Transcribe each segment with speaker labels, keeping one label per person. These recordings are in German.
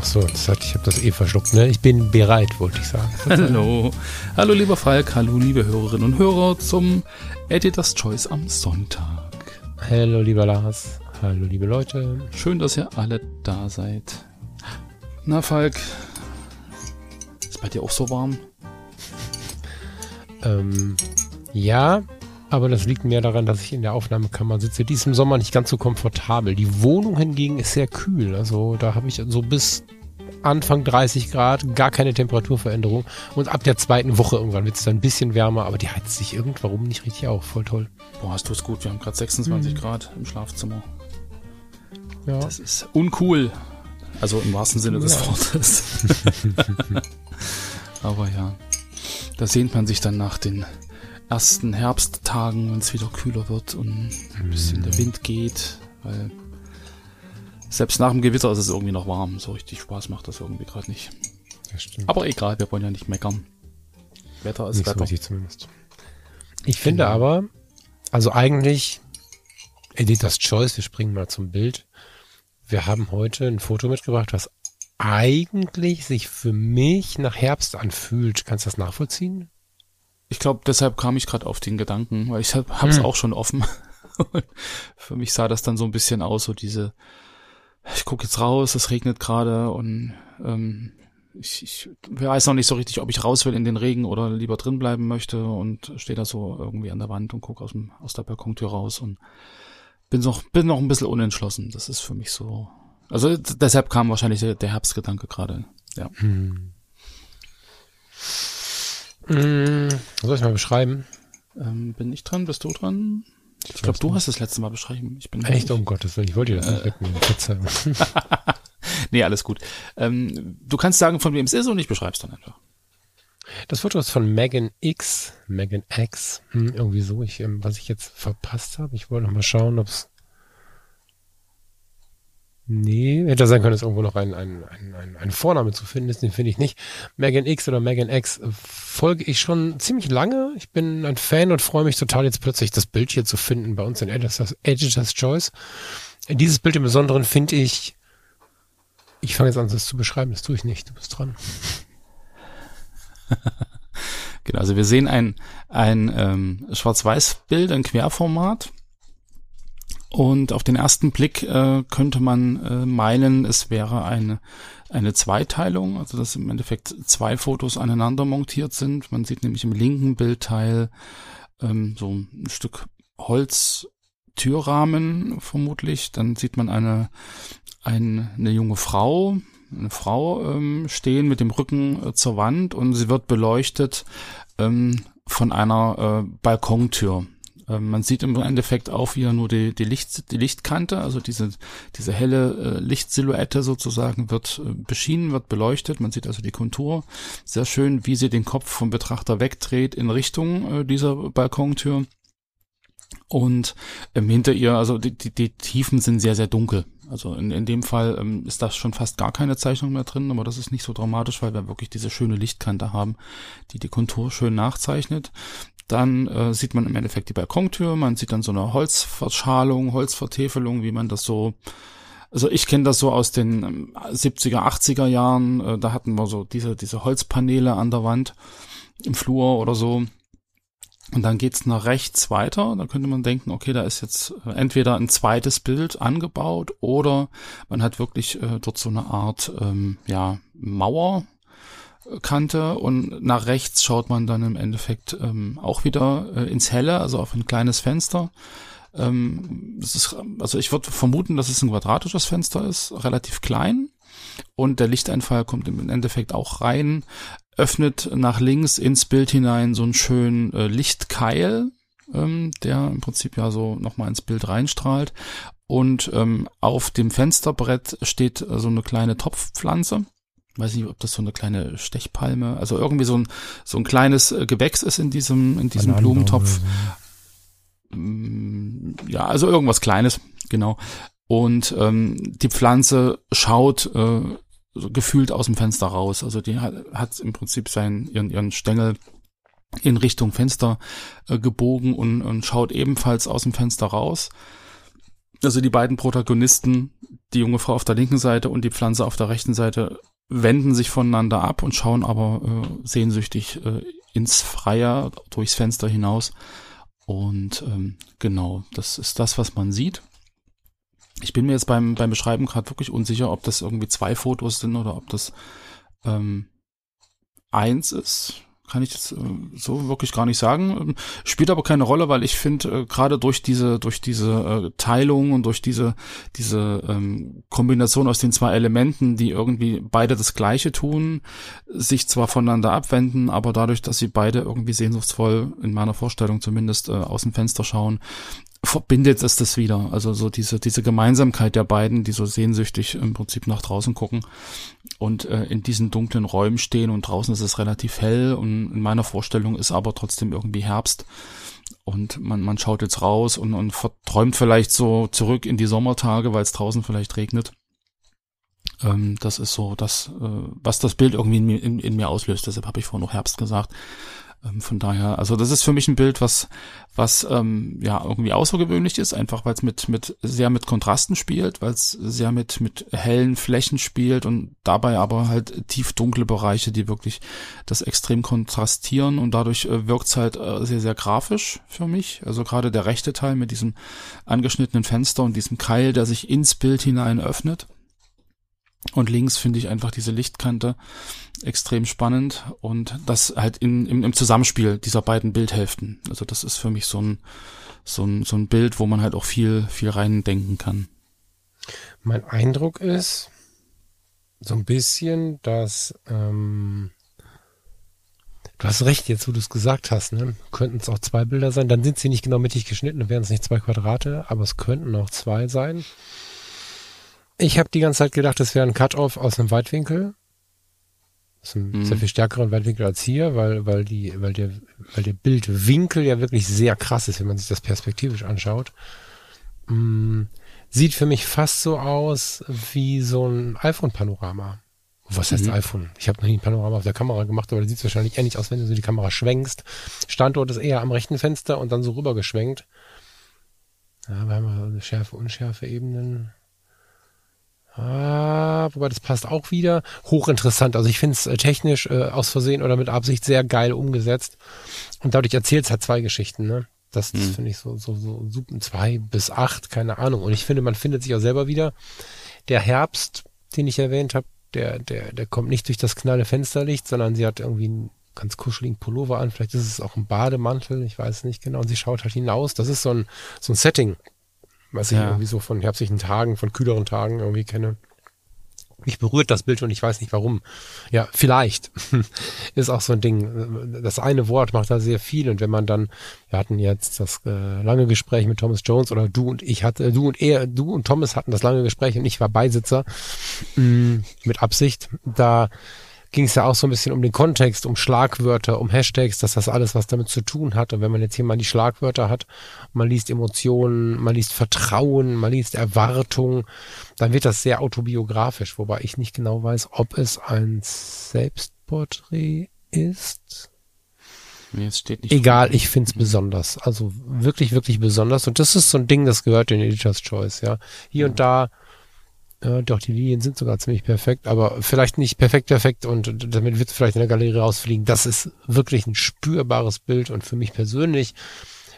Speaker 1: Ach so, das hat, ich habe das eh verschluckt. Ne? Ich bin bereit, wollte ich sagen.
Speaker 2: Hallo. Hallo, lieber Falk. Hallo, liebe Hörerinnen und Hörer zum Editor's Choice am Sonntag.
Speaker 1: Hallo, lieber Lars. Hallo, liebe Leute.
Speaker 2: Schön, dass ihr alle da seid. Na, Falk. Ist bei dir auch so warm?
Speaker 1: Ähm, ja, aber das liegt mehr daran, dass ich in der Aufnahmekammer sitze. Die ist im Sommer nicht ganz so komfortabel. Die Wohnung hingegen ist sehr kühl. Also da habe ich so bis Anfang 30 Grad, gar keine Temperaturveränderung. Und ab der zweiten Woche irgendwann wird es dann ein bisschen wärmer, aber die heizt sich irgendwann nicht richtig auf. Voll toll.
Speaker 2: Boah, hast du es gut. Wir haben gerade 26 mhm. Grad im Schlafzimmer.
Speaker 1: Ja.
Speaker 2: Das ist uncool. Also im wahrsten Sinne des ja. Wortes. aber ja, da sehnt man sich dann nach den ersten Herbsttagen, wenn es wieder kühler wird und ein bisschen der Wind geht, weil selbst nach dem Gewitter ist es irgendwie noch warm. So richtig Spaß macht das irgendwie gerade nicht.
Speaker 1: Das stimmt.
Speaker 2: Aber egal, wir wollen ja nicht meckern. Wetter ist
Speaker 1: nicht
Speaker 2: Wetter.
Speaker 1: So zumindest. Ich finde genau. aber, also eigentlich, Editor's Choice, wir springen mal zum Bild. Wir haben heute ein Foto mitgebracht, was eigentlich sich für mich nach Herbst anfühlt. Kannst du das nachvollziehen?
Speaker 2: Ich glaube, deshalb kam ich gerade auf den Gedanken, weil ich habe es hm. auch schon offen. Für mich sah das dann so ein bisschen aus, so diese, ich gucke jetzt raus, es regnet gerade und ähm, ich, ich weiß noch nicht so richtig, ob ich raus will in den Regen oder lieber drin bleiben möchte und stehe da so irgendwie an der Wand und gucke aus, dem, aus der Balkontür raus und bin noch, bin noch ein bisschen unentschlossen. Das ist für mich so. Also deshalb kam wahrscheinlich der, Herbstgedanke gerade. Ja. Hm.
Speaker 1: Mm, soll ich mal beschreiben?
Speaker 2: Ähm, bin ich dran? Bist du dran? Ich, ich glaube, du hast das letzte Mal beschrieben. Ich bin
Speaker 1: Echt, um Gottes Willen, ich wollte dir das nicht wegnehmen.
Speaker 2: nee, alles gut. Ähm, du kannst sagen, von wem es ist und ich beschreib's dann einfach.
Speaker 1: Das Foto ist von Megan X, Megan X, hm, irgendwie so, ich, ähm, was ich jetzt verpasst habe. Ich wollte noch mal schauen, ob es Nee, hätte sein können, dass irgendwo noch ein, ein, ein, ein, ein Vorname zu finden ist, den finde ich nicht. Megan X oder Megan X folge ich schon ziemlich lange. Ich bin ein Fan und freue mich total, jetzt plötzlich das Bild hier zu finden bei uns in Editor's, Editor's Choice. Dieses Bild im Besonderen finde ich, ich fange jetzt an, das zu beschreiben, das tue ich nicht, du bist dran.
Speaker 2: genau, also wir sehen ein, ein ähm, Schwarz-Weiß-Bild, ein Querformat und auf den ersten Blick äh, könnte man äh, meinen, es wäre eine, eine Zweiteilung, also dass im Endeffekt zwei Fotos aneinander montiert sind. Man sieht nämlich im linken Bildteil ähm, so ein Stück Holztürrahmen vermutlich. Dann sieht man eine, eine, eine junge Frau, eine Frau ähm, stehen mit dem Rücken äh, zur Wand und sie wird beleuchtet ähm, von einer äh, Balkontür. Ähm, man sieht im Endeffekt auch wieder nur die, die, Licht, die Lichtkante, also diese, diese helle äh, Lichtsilhouette sozusagen wird äh, beschienen, wird beleuchtet. Man sieht also die Kontur. Sehr schön, wie sie den Kopf vom Betrachter wegdreht in Richtung äh, dieser Balkontür. Und ähm, hinter ihr, also die, die, die Tiefen sind sehr, sehr dunkel. Also in, in dem Fall ähm, ist da schon fast gar keine Zeichnung mehr drin, aber das ist nicht so dramatisch, weil wir wirklich diese schöne Lichtkante haben, die die Kontur schön nachzeichnet. Dann äh, sieht man im Endeffekt die Balkontür, man sieht dann so eine Holzverschalung, Holzvertäfelung, wie man das so also ich kenne das so aus den 70er, ähm, 80er Jahren, äh, da hatten wir so diese, diese Holzpaneele an der Wand im Flur oder so. Und dann geht's nach rechts weiter. Da könnte man denken, okay, da ist jetzt äh, entweder ein zweites Bild angebaut oder man hat wirklich äh, dort so eine Art ähm, ja, Mauer Kante und nach rechts schaut man dann im Endeffekt ähm, auch wieder äh, ins Helle, also auf ein kleines Fenster. Ähm, das ist, also ich würde vermuten, dass es ein quadratisches Fenster ist, relativ klein und der Lichteinfall kommt im Endeffekt auch rein, öffnet nach links ins Bild hinein so einen schönen äh, Lichtkeil, ähm, der im Prinzip ja so nochmal ins Bild reinstrahlt und ähm, auf dem Fensterbrett steht so eine kleine Topfpflanze. Weiß nicht, ob das so eine kleine Stechpalme, also irgendwie so ein so ein kleines äh, Gewächs ist in diesem in diesem Blumentopf. Mm, ja, also irgendwas Kleines, genau. Und ähm, die Pflanze schaut äh, so gefühlt aus dem Fenster raus. Also die hat, hat im Prinzip seinen ihren, ihren Stängel in Richtung Fenster äh, gebogen und, und schaut ebenfalls aus dem Fenster raus. Also die beiden Protagonisten, die junge Frau auf der linken Seite und die Pflanze auf der rechten Seite, wenden sich voneinander ab und schauen aber äh, sehnsüchtig äh, ins Freie durchs Fenster hinaus. Und ähm, genau, das ist das, was man sieht. Ich bin mir jetzt beim, beim Beschreiben gerade wirklich unsicher, ob das irgendwie zwei Fotos sind oder ob das ähm, eins ist kann ich jetzt äh, so wirklich gar nicht sagen. Ähm, spielt aber keine Rolle, weil ich finde, äh, gerade durch diese, durch diese äh, Teilung und durch diese, diese ähm, Kombination aus den zwei Elementen, die irgendwie beide das Gleiche tun, sich zwar voneinander abwenden, aber dadurch, dass sie beide irgendwie sehnsuchtsvoll, in meiner Vorstellung zumindest, äh, aus dem Fenster schauen, verbindet es das wieder. Also so diese, diese Gemeinsamkeit der beiden, die so sehnsüchtig im Prinzip nach draußen gucken und äh, in diesen dunklen Räumen stehen und draußen ist es relativ hell und in meiner Vorstellung ist aber trotzdem irgendwie Herbst und man, man schaut jetzt raus und, und verträumt vielleicht so zurück in die Sommertage, weil es draußen vielleicht regnet. Ähm, das ist so das, äh, was das Bild irgendwie in mir, in, in mir auslöst. Deshalb habe ich vorhin noch Herbst gesagt. Ähm, von daher, also das ist für mich ein Bild, was, was ähm, ja irgendwie außergewöhnlich ist, einfach weil es mit, mit sehr mit Kontrasten spielt, weil es sehr mit, mit hellen Flächen spielt und dabei aber halt tief dunkle Bereiche, die wirklich das extrem kontrastieren und dadurch äh, wirkt es halt äh, sehr, sehr grafisch für mich. Also gerade der rechte Teil mit diesem angeschnittenen Fenster und diesem Keil, der sich ins Bild hinein öffnet. Und links finde ich einfach diese Lichtkante extrem spannend und das halt in, im, im Zusammenspiel dieser beiden Bildhälften. Also das ist für mich so ein, so ein, so ein Bild, wo man halt auch viel, viel rein denken kann.
Speaker 1: Mein Eindruck ist so ein bisschen, dass ähm, du hast recht, jetzt wo du es gesagt hast, ne? Könnten es auch zwei Bilder sein, dann sind sie nicht genau mittig geschnitten, dann wären es nicht zwei Quadrate, aber es könnten auch zwei sein. Ich habe die ganze Zeit gedacht, das wäre ein Cut-Off aus einem Weitwinkel. Das ist ein mhm. sehr viel stärkeren Weitwinkel als hier, weil, weil die, weil der, weil der Bildwinkel ja wirklich sehr krass ist, wenn man sich das perspektivisch anschaut. Mm, sieht für mich fast so aus wie so ein iPhone-Panorama. Was heißt mhm. iPhone? Ich habe noch nie ein Panorama auf der Kamera gemacht, aber da sieht es wahrscheinlich ähnlich aus, wenn du so die Kamera schwenkst. Standort ist eher am rechten Fenster und dann so rüber geschwenkt. Ja, wir haben wir Schärfe, Unschärfe Ebenen. Ah, wobei das passt auch wieder. Hochinteressant. Also ich finde es äh, technisch äh, aus Versehen oder mit Absicht sehr geil umgesetzt. Und dadurch erzählt es halt zwei Geschichten, ne? Das, das hm. finde ich so, so, so super. Zwei bis acht, keine Ahnung. Und ich finde, man findet sich auch selber wieder. Der Herbst, den ich erwähnt habe, der, der, der kommt nicht durch das knalle Fensterlicht, sondern sie hat irgendwie einen ganz kuscheligen Pullover an. Vielleicht ist es auch ein Bademantel, ich weiß nicht genau. Und sie schaut halt hinaus. Das ist so ein, so ein Setting, was ich ja. irgendwie so von herbstlichen Tagen, von kühleren Tagen irgendwie kenne. Mich berührt das Bild und ich weiß nicht warum. Ja, vielleicht ist auch so ein Ding. Das eine Wort macht da sehr viel und wenn man dann, wir hatten jetzt das äh, lange Gespräch mit Thomas Jones oder du und ich hatte, du und er, du und Thomas hatten das lange Gespräch und ich war Beisitzer mh, mm, mit Absicht. Da ging es ja auch so ein bisschen um den Kontext, um Schlagwörter, um Hashtags, dass das alles was damit zu tun hat. Und wenn man jetzt hier mal die Schlagwörter hat, man liest Emotionen, man liest Vertrauen, man liest Erwartung, dann wird das sehr autobiografisch, wobei ich nicht genau weiß, ob es ein Selbstporträt ist.
Speaker 2: Nee, es steht nicht
Speaker 1: Egal, ich find's mhm. besonders. Also wirklich, wirklich besonders. Und das ist so ein Ding, das gehört in Editor's Choice, ja. Hier ja. und da ja, doch, die Linien sind sogar ziemlich perfekt, aber vielleicht nicht perfekt perfekt und damit wird es vielleicht in der Galerie rausfliegen. Das ist wirklich ein spürbares Bild und für mich persönlich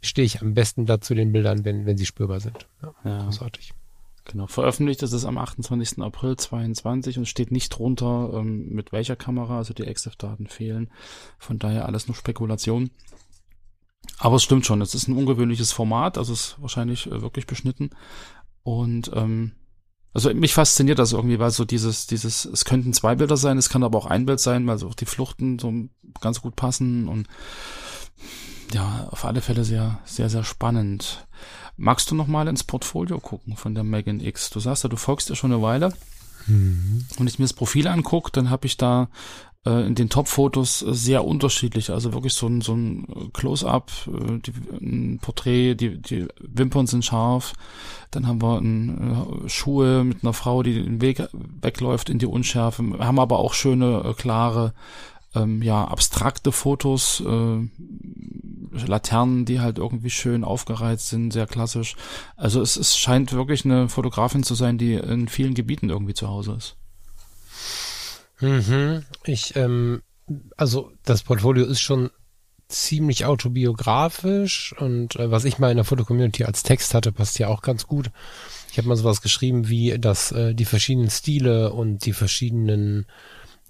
Speaker 1: stehe ich am besten dazu den Bildern, wenn, wenn sie spürbar sind. Ja, ja. Großartig.
Speaker 2: Genau, veröffentlicht ist es am 28. April 22 und steht nicht drunter, ähm, mit welcher Kamera, also die EXIF-Daten fehlen. Von daher alles nur Spekulation. Aber es stimmt schon, es ist ein ungewöhnliches Format, also es ist wahrscheinlich äh, wirklich beschnitten. Und ähm, also mich fasziniert das irgendwie, weil so dieses, dieses, es könnten zwei Bilder sein, es kann aber auch ein Bild sein, weil so auch die Fluchten so ganz gut passen und ja, auf alle Fälle sehr, sehr, sehr spannend. Magst du noch mal ins Portfolio gucken von der Megan X? Du sagst ja, du folgst ja schon eine Weile. Mhm. Und ich mir das Profil angucke, dann habe ich da in den Top-Fotos sehr unterschiedlich. Also wirklich so ein, so ein Close-up, äh, ein Porträt, die, die Wimpern sind scharf. Dann haben wir ein, äh, Schuhe mit einer Frau, die den Weg wegläuft in die Unschärfe. Wir haben aber auch schöne, äh, klare, ähm, ja, abstrakte Fotos, äh, Laternen, die halt irgendwie schön aufgereizt sind, sehr klassisch. Also es, es scheint wirklich eine Fotografin zu sein, die in vielen Gebieten irgendwie zu Hause ist.
Speaker 1: Mhm. Ich, ähm, also das Portfolio ist schon ziemlich autobiografisch und äh, was ich mal in der Fotocommunity als Text hatte, passt ja auch ganz gut. Ich habe mal sowas geschrieben wie, dass äh, die verschiedenen Stile und die verschiedenen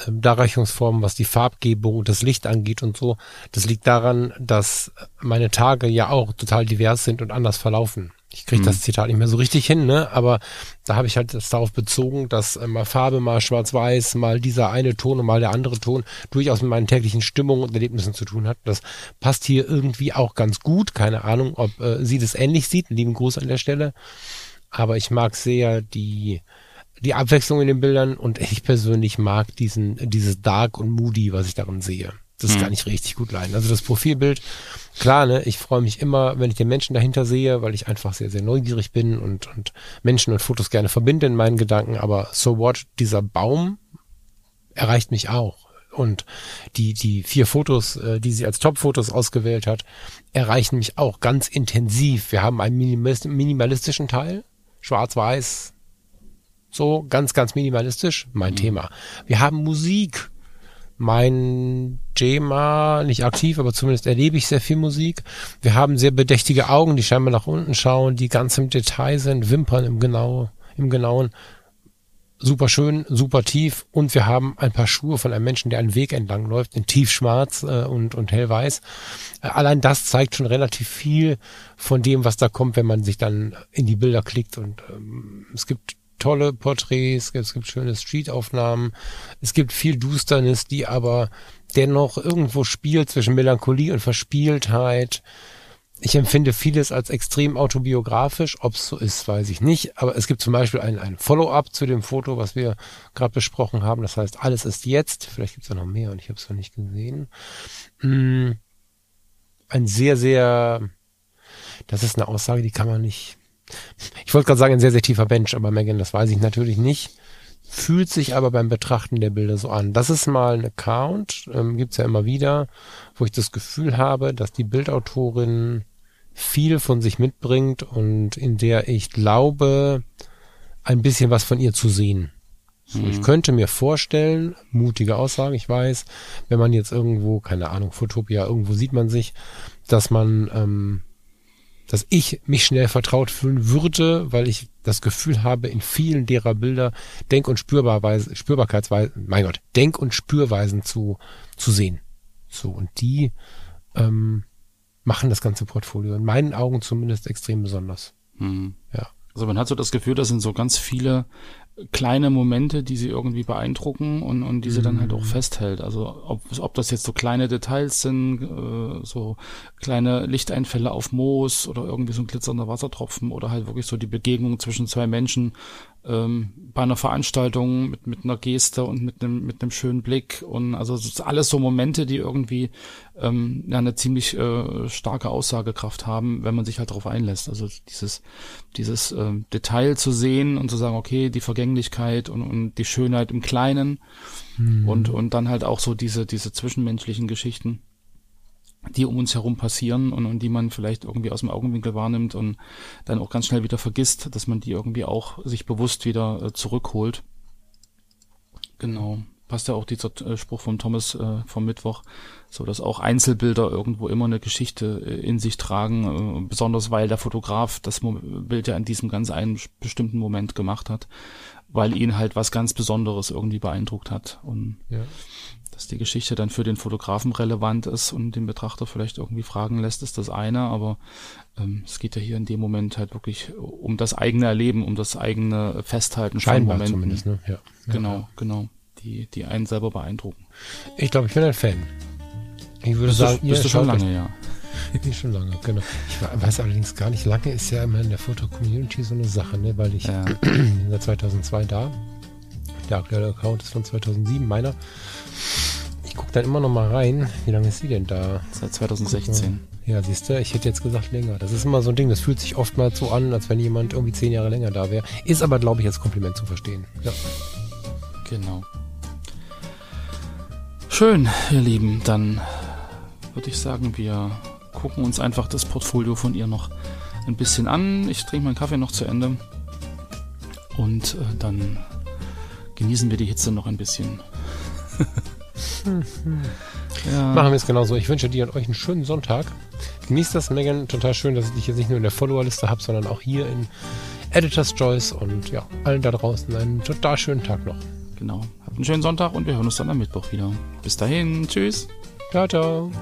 Speaker 1: äh, Darreichungsformen, was die Farbgebung und das Licht angeht und so, das liegt daran, dass meine Tage ja auch total divers sind und anders verlaufen. Ich kriege das mhm. Zitat nicht mehr so richtig hin, ne? Aber da habe ich halt das darauf bezogen, dass äh, mal Farbe, mal Schwarz-Weiß, mal dieser eine Ton und mal der andere Ton durchaus mit meinen täglichen Stimmungen und Erlebnissen zu tun hat. Das passt hier irgendwie auch ganz gut. Keine Ahnung, ob äh, sie das ähnlich sieht. lieben Gruß an der Stelle. Aber ich mag sehr die die Abwechslung in den Bildern und ich persönlich mag diesen dieses Dark und Moody, was ich darin sehe. Das hm. kann ich richtig gut leiden. Also das Profilbild, klar, ne, ich freue mich immer, wenn ich den Menschen dahinter sehe, weil ich einfach sehr, sehr neugierig bin und, und Menschen und Fotos gerne verbinde in meinen Gedanken. Aber so what, dieser Baum erreicht mich auch. Und die, die vier Fotos, äh, die sie als Top-Fotos ausgewählt hat, erreichen mich auch ganz intensiv. Wir haben einen minimalistischen Teil, schwarz-weiß, so ganz, ganz minimalistisch, mein mhm. Thema. Wir haben Musik, mein Thema, nicht aktiv, aber zumindest erlebe ich sehr viel Musik. Wir haben sehr bedächtige Augen, die scheinbar nach unten schauen, die ganz im Detail sind, Wimpern im genau, im genauen. Super schön, super tief und wir haben ein paar Schuhe von einem Menschen, der einen Weg entlang läuft, in tiefschwarz äh, und, und hellweiß. Äh, allein das zeigt schon relativ viel von dem, was da kommt, wenn man sich dann in die Bilder klickt und ähm, es gibt tolle Porträts, es gibt schöne Streetaufnahmen, es gibt viel Dusternis, die aber dennoch irgendwo spielt zwischen Melancholie und Verspieltheit. Ich empfinde vieles als extrem autobiografisch. Ob es so ist, weiß ich nicht. Aber es gibt zum Beispiel ein, ein Follow-up zu dem Foto, was wir gerade besprochen haben. Das heißt, alles ist jetzt. Vielleicht gibt es ja noch mehr und ich habe es noch nicht gesehen. Hm. Ein sehr, sehr, das ist eine Aussage, die kann man nicht ich wollte gerade sagen, ein sehr, sehr tiefer Bench, aber Megan, das weiß ich natürlich nicht. Fühlt sich aber beim Betrachten der Bilder so an. Das ist mal ein Account, ähm, gibt's ja immer wieder, wo ich das Gefühl habe, dass die Bildautorin viel von sich mitbringt und in der ich glaube, ein bisschen was von ihr zu sehen. So, Ich mhm. könnte mir vorstellen, mutige Aussage, ich weiß, wenn man jetzt irgendwo, keine Ahnung, Fotopia, irgendwo sieht man sich, dass man ähm, dass ich mich schnell vertraut fühlen würde, weil ich das Gefühl habe, in vielen derer Bilder Denk- und Spürbarweise, Spürbarkeitsweisen, mein Gott, Denk- und Spürweisen zu, zu sehen. So, und die ähm, machen das ganze Portfolio in meinen Augen zumindest extrem besonders.
Speaker 2: Mhm. Ja. Also man hat so das Gefühl, das sind so ganz viele kleine Momente, die sie irgendwie beeindrucken und, und die sie dann halt auch mhm. festhält. Also ob, ob das jetzt so kleine Details sind, äh, so kleine Lichteinfälle auf Moos oder irgendwie so ein glitzernder Wassertropfen oder halt wirklich so die Begegnung zwischen zwei Menschen, ähm, bei einer Veranstaltung mit, mit einer Geste und mit einem, mit einem schönen Blick. Und also alles so Momente, die irgendwie ähm, ja, eine ziemlich äh, starke Aussagekraft haben, wenn man sich halt darauf einlässt. Also dieses, dieses äh, Detail zu sehen und zu sagen, okay, die Vergänglichkeit und, und die Schönheit im Kleinen mhm. und, und dann halt auch so diese, diese zwischenmenschlichen Geschichten die um uns herum passieren und, und die man vielleicht irgendwie aus dem Augenwinkel wahrnimmt und dann auch ganz schnell wieder vergisst, dass man die irgendwie auch sich bewusst wieder äh, zurückholt. Genau. Passt ja auch dieser äh, Spruch von Thomas äh, vom Mittwoch, so dass auch Einzelbilder irgendwo immer eine Geschichte äh, in sich tragen, äh, besonders weil der Fotograf das Mo Bild ja in diesem ganz einen bestimmten Moment gemacht hat, weil ihn halt was ganz Besonderes irgendwie beeindruckt hat. Und ja dass die Geschichte dann für den Fotografen relevant ist und den Betrachter vielleicht irgendwie fragen lässt, ist das eine, aber ähm, es geht ja hier in dem Moment halt wirklich um das eigene Erleben, um das eigene Festhalten
Speaker 1: Scheinbar von Momenten. zumindest, ne?
Speaker 2: Ja. Genau, ja. genau. Die, die einen selber beeindrucken.
Speaker 1: Ich glaube, ich bin ein Fan. Ich würde
Speaker 2: bist
Speaker 1: sagen,
Speaker 2: du, bist du schon lange, ja.
Speaker 1: Nicht schon lange, genau. Ich weiß allerdings gar nicht, lange ist ja immer in der Foto-Community so eine Sache, ne? weil ich
Speaker 2: Ja.
Speaker 1: bin seit 2002 da. Der aktuelle Account ist von 2007, meiner. Ich gucke dann immer noch mal rein. Wie lange ist sie denn da?
Speaker 2: Seit 2016.
Speaker 1: Ja, siehst du, ich hätte jetzt gesagt länger. Das ist immer so ein Ding, das fühlt sich oftmals so an, als wenn jemand irgendwie zehn Jahre länger da wäre. Ist aber, glaube ich, als Kompliment zu verstehen. Ja.
Speaker 2: Genau. Schön, ihr Lieben. Dann würde ich sagen, wir gucken uns einfach das Portfolio von ihr noch ein bisschen an. Ich trinke meinen Kaffee noch zu Ende. Und äh, dann genießen wir die Hitze noch ein bisschen. ja,
Speaker 1: Machen wir es genauso. Ich wünsche dir und euch einen schönen Sonntag. Genießt das, Megan. Total schön, dass ich dich jetzt nicht nur in der Followerliste habe, sondern auch hier in Editor's Choice. Und ja, allen da draußen einen total schönen Tag noch.
Speaker 2: Genau. Habt einen schönen Sonntag und wir hören uns dann am Mittwoch wieder. Bis dahin. Tschüss.
Speaker 1: Ciao, ciao.